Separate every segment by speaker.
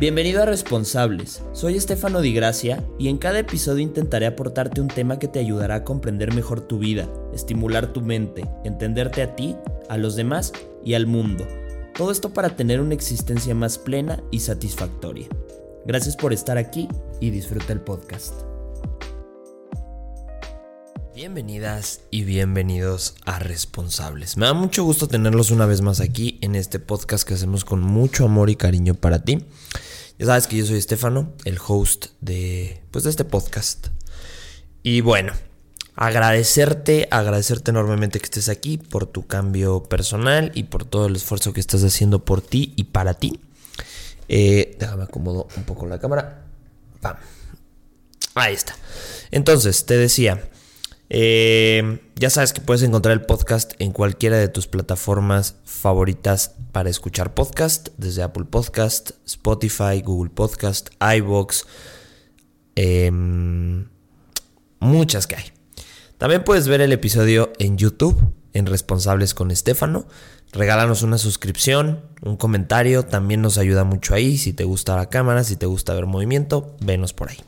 Speaker 1: Bienvenido a Responsables, soy Estefano Di Gracia y en cada episodio intentaré aportarte un tema que te ayudará a comprender mejor tu vida, estimular tu mente, entenderte a ti, a los demás y al mundo. Todo esto para tener una existencia más plena y satisfactoria. Gracias por estar aquí y disfruta el podcast. Bienvenidas y bienvenidos a Responsables. Me da mucho gusto tenerlos una vez más aquí en este podcast que hacemos con mucho amor y cariño para ti. Ya sabes que yo soy Estefano, el host de, pues, de este podcast. Y bueno, agradecerte, agradecerte enormemente que estés aquí por tu cambio personal y por todo el esfuerzo que estás haciendo por ti y para ti. Eh, déjame acomodo un poco la cámara. Ahí está. Entonces, te decía, eh, ya sabes que puedes encontrar el podcast en cualquiera de tus plataformas favoritas para escuchar podcast, desde Apple Podcast, Spotify, Google Podcast, iBox, em, muchas que hay. También puedes ver el episodio en YouTube, en Responsables con Estefano. Regálanos una suscripción, un comentario, también nos ayuda mucho ahí. Si te gusta la cámara, si te gusta ver movimiento, venos por ahí.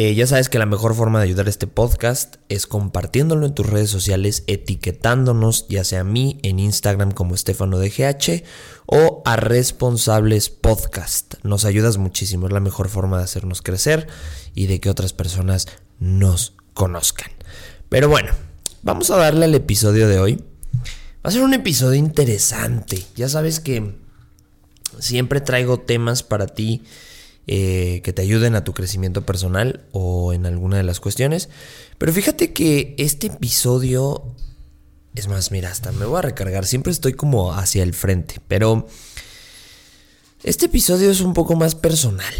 Speaker 1: Eh, ya sabes que la mejor forma de ayudar a este podcast es compartiéndolo en tus redes sociales, etiquetándonos, ya sea a mí en Instagram como Estefano DGH o a Responsables Podcast. Nos ayudas muchísimo, es la mejor forma de hacernos crecer y de que otras personas nos conozcan. Pero bueno, vamos a darle al episodio de hoy. Va a ser un episodio interesante. Ya sabes que siempre traigo temas para ti eh, que te ayuden a tu crecimiento personal o en alguna de las cuestiones. Pero fíjate que este episodio... Es más, mira, hasta me voy a recargar. Siempre estoy como hacia el frente. Pero... Este episodio es un poco más personal.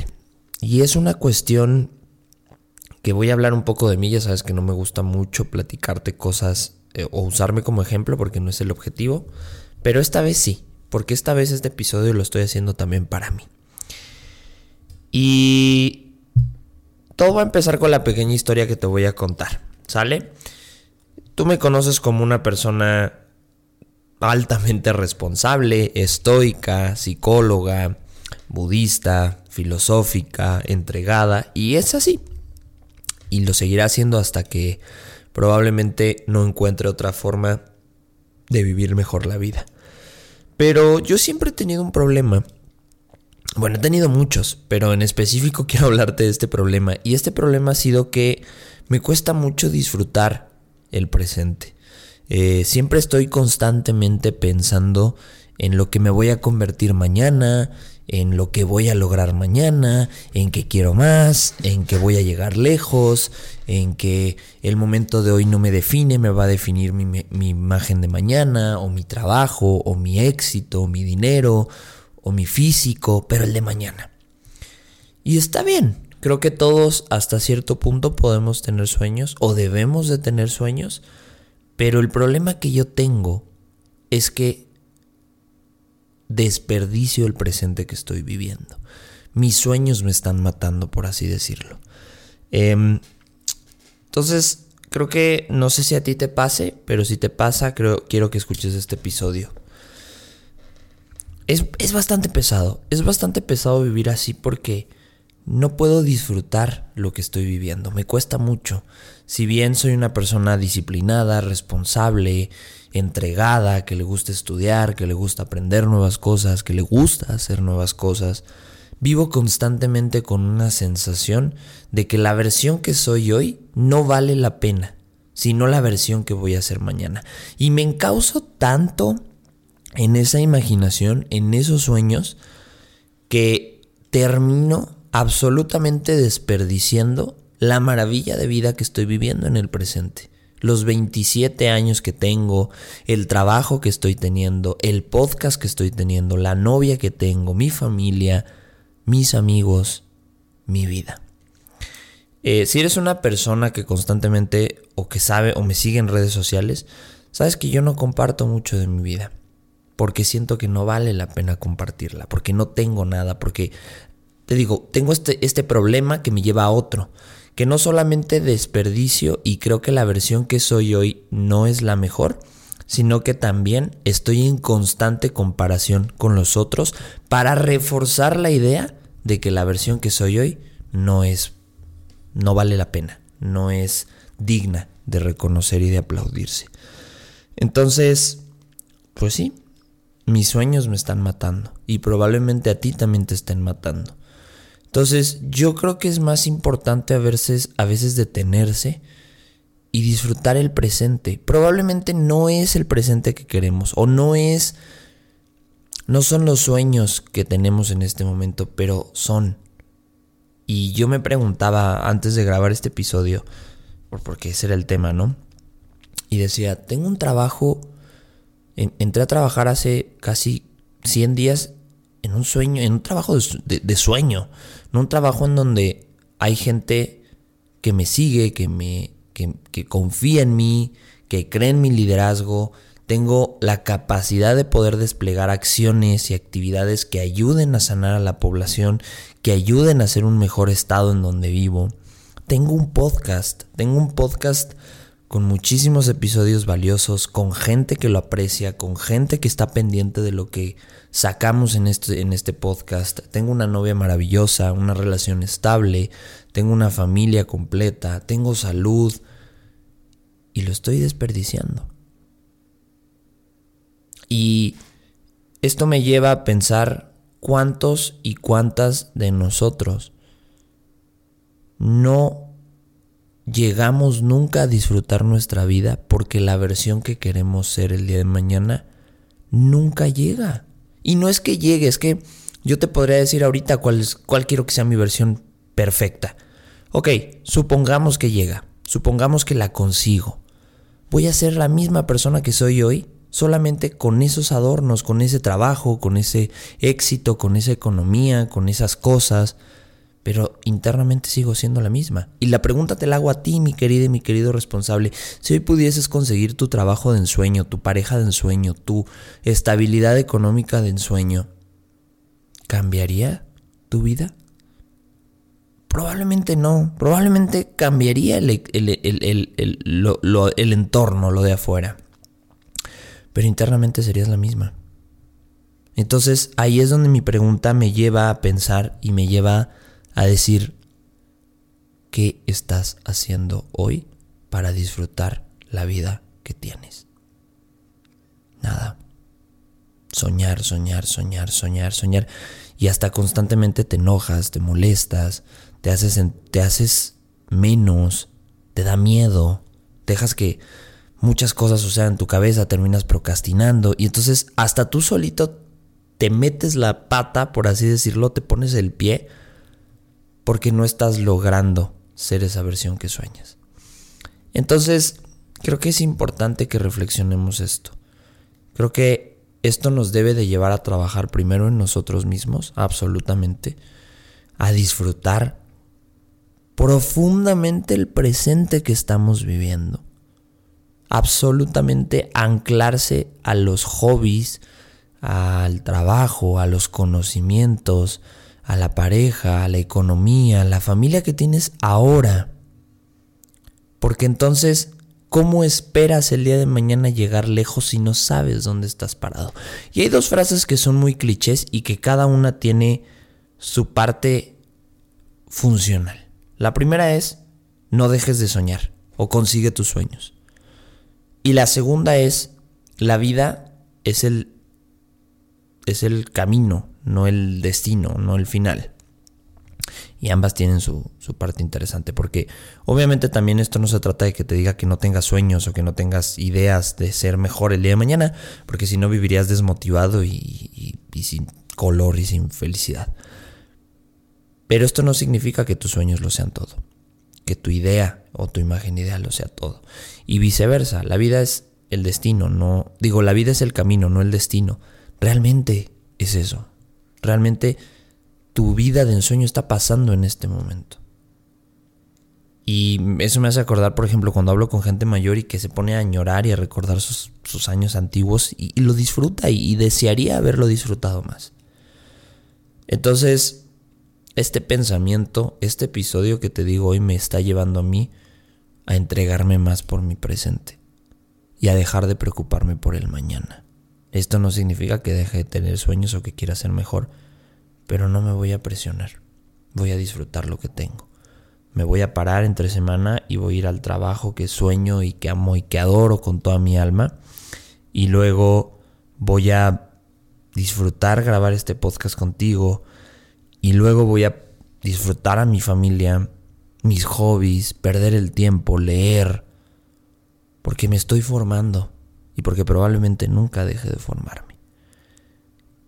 Speaker 1: Y es una cuestión que voy a hablar un poco de mí. Ya sabes que no me gusta mucho platicarte cosas eh, o usarme como ejemplo porque no es el objetivo. Pero esta vez sí. Porque esta vez este episodio lo estoy haciendo también para mí. Y todo va a empezar con la pequeña historia que te voy a contar, ¿sale? Tú me conoces como una persona altamente responsable, estoica, psicóloga, budista, filosófica, entregada, y es así. Y lo seguirá haciendo hasta que probablemente no encuentre otra forma de vivir mejor la vida. Pero yo siempre he tenido un problema bueno, he tenido muchos, pero en específico quiero hablarte de este problema. Y este problema ha sido que me cuesta mucho disfrutar el presente. Eh, siempre estoy constantemente pensando en lo que me voy a convertir mañana, en lo que voy a lograr mañana, en que quiero más, en que voy a llegar lejos, en que el momento de hoy no me define, me va a definir mi, mi imagen de mañana, o mi trabajo, o mi éxito, o mi dinero, mi físico, pero el de mañana. Y está bien, creo que todos hasta cierto punto podemos tener sueños o debemos de tener sueños, pero el problema que yo tengo es que desperdicio el presente que estoy viviendo. Mis sueños me están matando, por así decirlo. Em, entonces, creo que no sé si a ti te pase, pero si te pasa, creo, quiero que escuches este episodio. Es, bastante pesado, es bastante pesado vivir así porque no puedo disfrutar lo que estoy viviendo, me cuesta mucho. Si bien soy una persona disciplinada, responsable, entregada, que le gusta estudiar, que le gusta aprender nuevas cosas, que le gusta hacer nuevas cosas, vivo constantemente con una sensación de que la versión que soy hoy no vale la pena, sino la versión que voy a hacer mañana. Y me encauso tanto en esa imaginación, en esos sueños, que termino absolutamente desperdiciando la maravilla de vida que estoy viviendo en el presente. Los 27 años que tengo, el trabajo que estoy teniendo, el podcast que estoy teniendo, la novia que tengo, mi familia, mis amigos, mi vida. Eh, si eres una persona que constantemente o que sabe o me sigue en redes sociales, sabes que yo no comparto mucho de mi vida porque siento que no vale la pena compartirla, porque no tengo nada, porque te digo, tengo este, este problema que me lleva a otro, que no solamente desperdicio y creo que la versión que soy hoy no es la mejor, sino que también estoy en constante comparación con los otros para reforzar la idea de que la versión que soy hoy no es, no vale la pena, no es digna de reconocer y de aplaudirse. Entonces, pues sí, mis sueños me están matando y probablemente a ti también te estén matando. Entonces, yo creo que es más importante a veces, a veces detenerse y disfrutar el presente. Probablemente no es el presente que queremos o no es no son los sueños que tenemos en este momento, pero son. Y yo me preguntaba antes de grabar este episodio, porque ese era el tema, ¿no? Y decía, tengo un trabajo, entré a trabajar hace casi 100 días en un sueño, en un trabajo de, sueño, no un trabajo en donde hay gente que me sigue, que me que, que confía en mí, que cree en mi liderazgo, tengo la capacidad de poder desplegar acciones y actividades que ayuden a sanar a la población, que ayuden a hacer un mejor estado en donde vivo. Tengo un podcast, tengo un podcast con muchísimos episodios valiosos, con gente que lo aprecia, con gente que está pendiente de lo que sacamos en este, en este podcast. Tengo una novia maravillosa, una relación estable, tengo una familia completa, tengo salud y lo estoy desperdiciando. Y esto me lleva a pensar cuántos y cuántas de nosotros no llegamos nunca a disfrutar nuestra vida porque la versión que queremos ser el día de mañana nunca llega. Y no es que llegue, es que yo te podría decir ahorita cuál, cuál quiero que sea mi versión perfecta. Ok, supongamos que llega, supongamos que la consigo. ¿Voy a ser la misma persona que soy hoy? solamente con esos adornos, con ese trabajo, con ese éxito, con esa economía, con esas cosas, pero internamente sigo siendo la misma. Y la pregunta te la hago a ti, mi querida y mi querido responsable. Si hoy pudieses conseguir tu trabajo de ensueño, tu pareja de ensueño, tu estabilidad económica de ensueño, ¿cambiaría tu vida? Probablemente no, probablemente cambiaría el, el entorno, lo de afuera pero internamente serías la misma. Entonces ahí es donde mi pregunta me lleva a pensar y me lleva a decir, ¿qué estás haciendo hoy para disfrutar la vida que tienes? Nada. Soñar, soñar, soñar, soñar, soñar. Y hasta constantemente te enojas, te molestas, te haces, te haces menos, te da miedo, dejas que muchas cosas suceden en tu cabeza, terminas procrastinando y entonces hasta tú solito te metes la pata, por así decirlo, te pones el pie porque no estás logrando ser esa versión que sueñas. Entonces, creo que es importante que reflexionemos esto. Creo que esto nos debe de llevar a trabajar primero en nosotros mismos, absolutamente, a disfrutar profundamente el presente que estamos viviendo absolutamente anclarse a los hobbies, al trabajo, a los conocimientos, a la pareja, a la economía, a la familia que tienes ahora. Porque entonces, ¿cómo esperas el día de mañana llegar lejos si no sabes dónde estás parado? Y hay dos frases que son muy clichés y que cada una tiene su parte funcional. La primera es, no dejes de soñar o consigue tus sueños. Y la segunda es, la vida es el, es el camino, no el destino, no el final. Y ambas tienen su, su, parte interesante, porque obviamente también esto no se trata de que te diga que no tengas sueños o que no tengas ideas de ser mejor el día de mañana, porque si no vivirías desmotivado y, y sin color y sin felicidad. Pero esto no significa que tus sueños lo sean todo que tu idea o tu imagen ideal lo sea todo. Y viceversa, la vida es el destino, no digo, la vida es el camino, no el destino. Realmente es eso. Realmente tu vida de ensueño está pasando en este momento. Y eso me hace acordar, por ejemplo, cuando hablo con gente mayor y que se pone a añorar y a recordar sus, años antiguos y, lo disfruta y desearía haberlo disfrutado más. Entonces, este pensamiento, este episodio que te digo hoy me está llevando a mí a entregarme más por mi presente. y a dejar de preocuparme por el mañana. Esto no significa que deje de tener sueños o que quiera ser mejor, pero no me voy a presionar. Voy a disfrutar lo que tengo. Me voy a parar entre semana y voy a ir al trabajo que sueño y que amo y que adoro con toda mi alma. Y luego voy a disfrutar grabar este podcast contigo. Y luego voy a disfrutar a mi familia, mis hobbies, perder el tiempo, leer. Porque me estoy formando y porque probablemente nunca deje de formarme.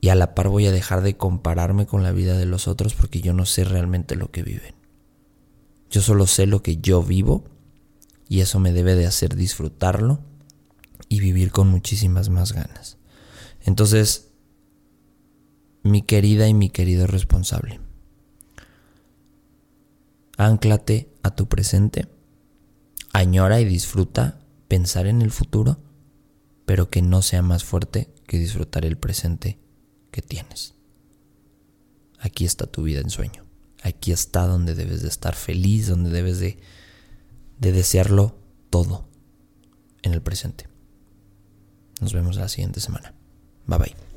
Speaker 1: Y a la par voy a dejar de compararme con la vida de los otros porque yo no sé realmente lo que viven. Yo solo sé lo que yo vivo y eso me debe de hacer disfrutarlo y vivir con muchísimas más ganas. Entonces, mi querida y mi querido responsable, Ánclate a tu presente. Añora y disfruta pensar en el futuro, pero que no sea más fuerte que disfrutar el presente que tienes. Aquí está tu vida en sueño. Aquí está donde debes de estar feliz, donde debes de, de desearlo todo en el presente. Nos vemos la siguiente semana. Bye bye.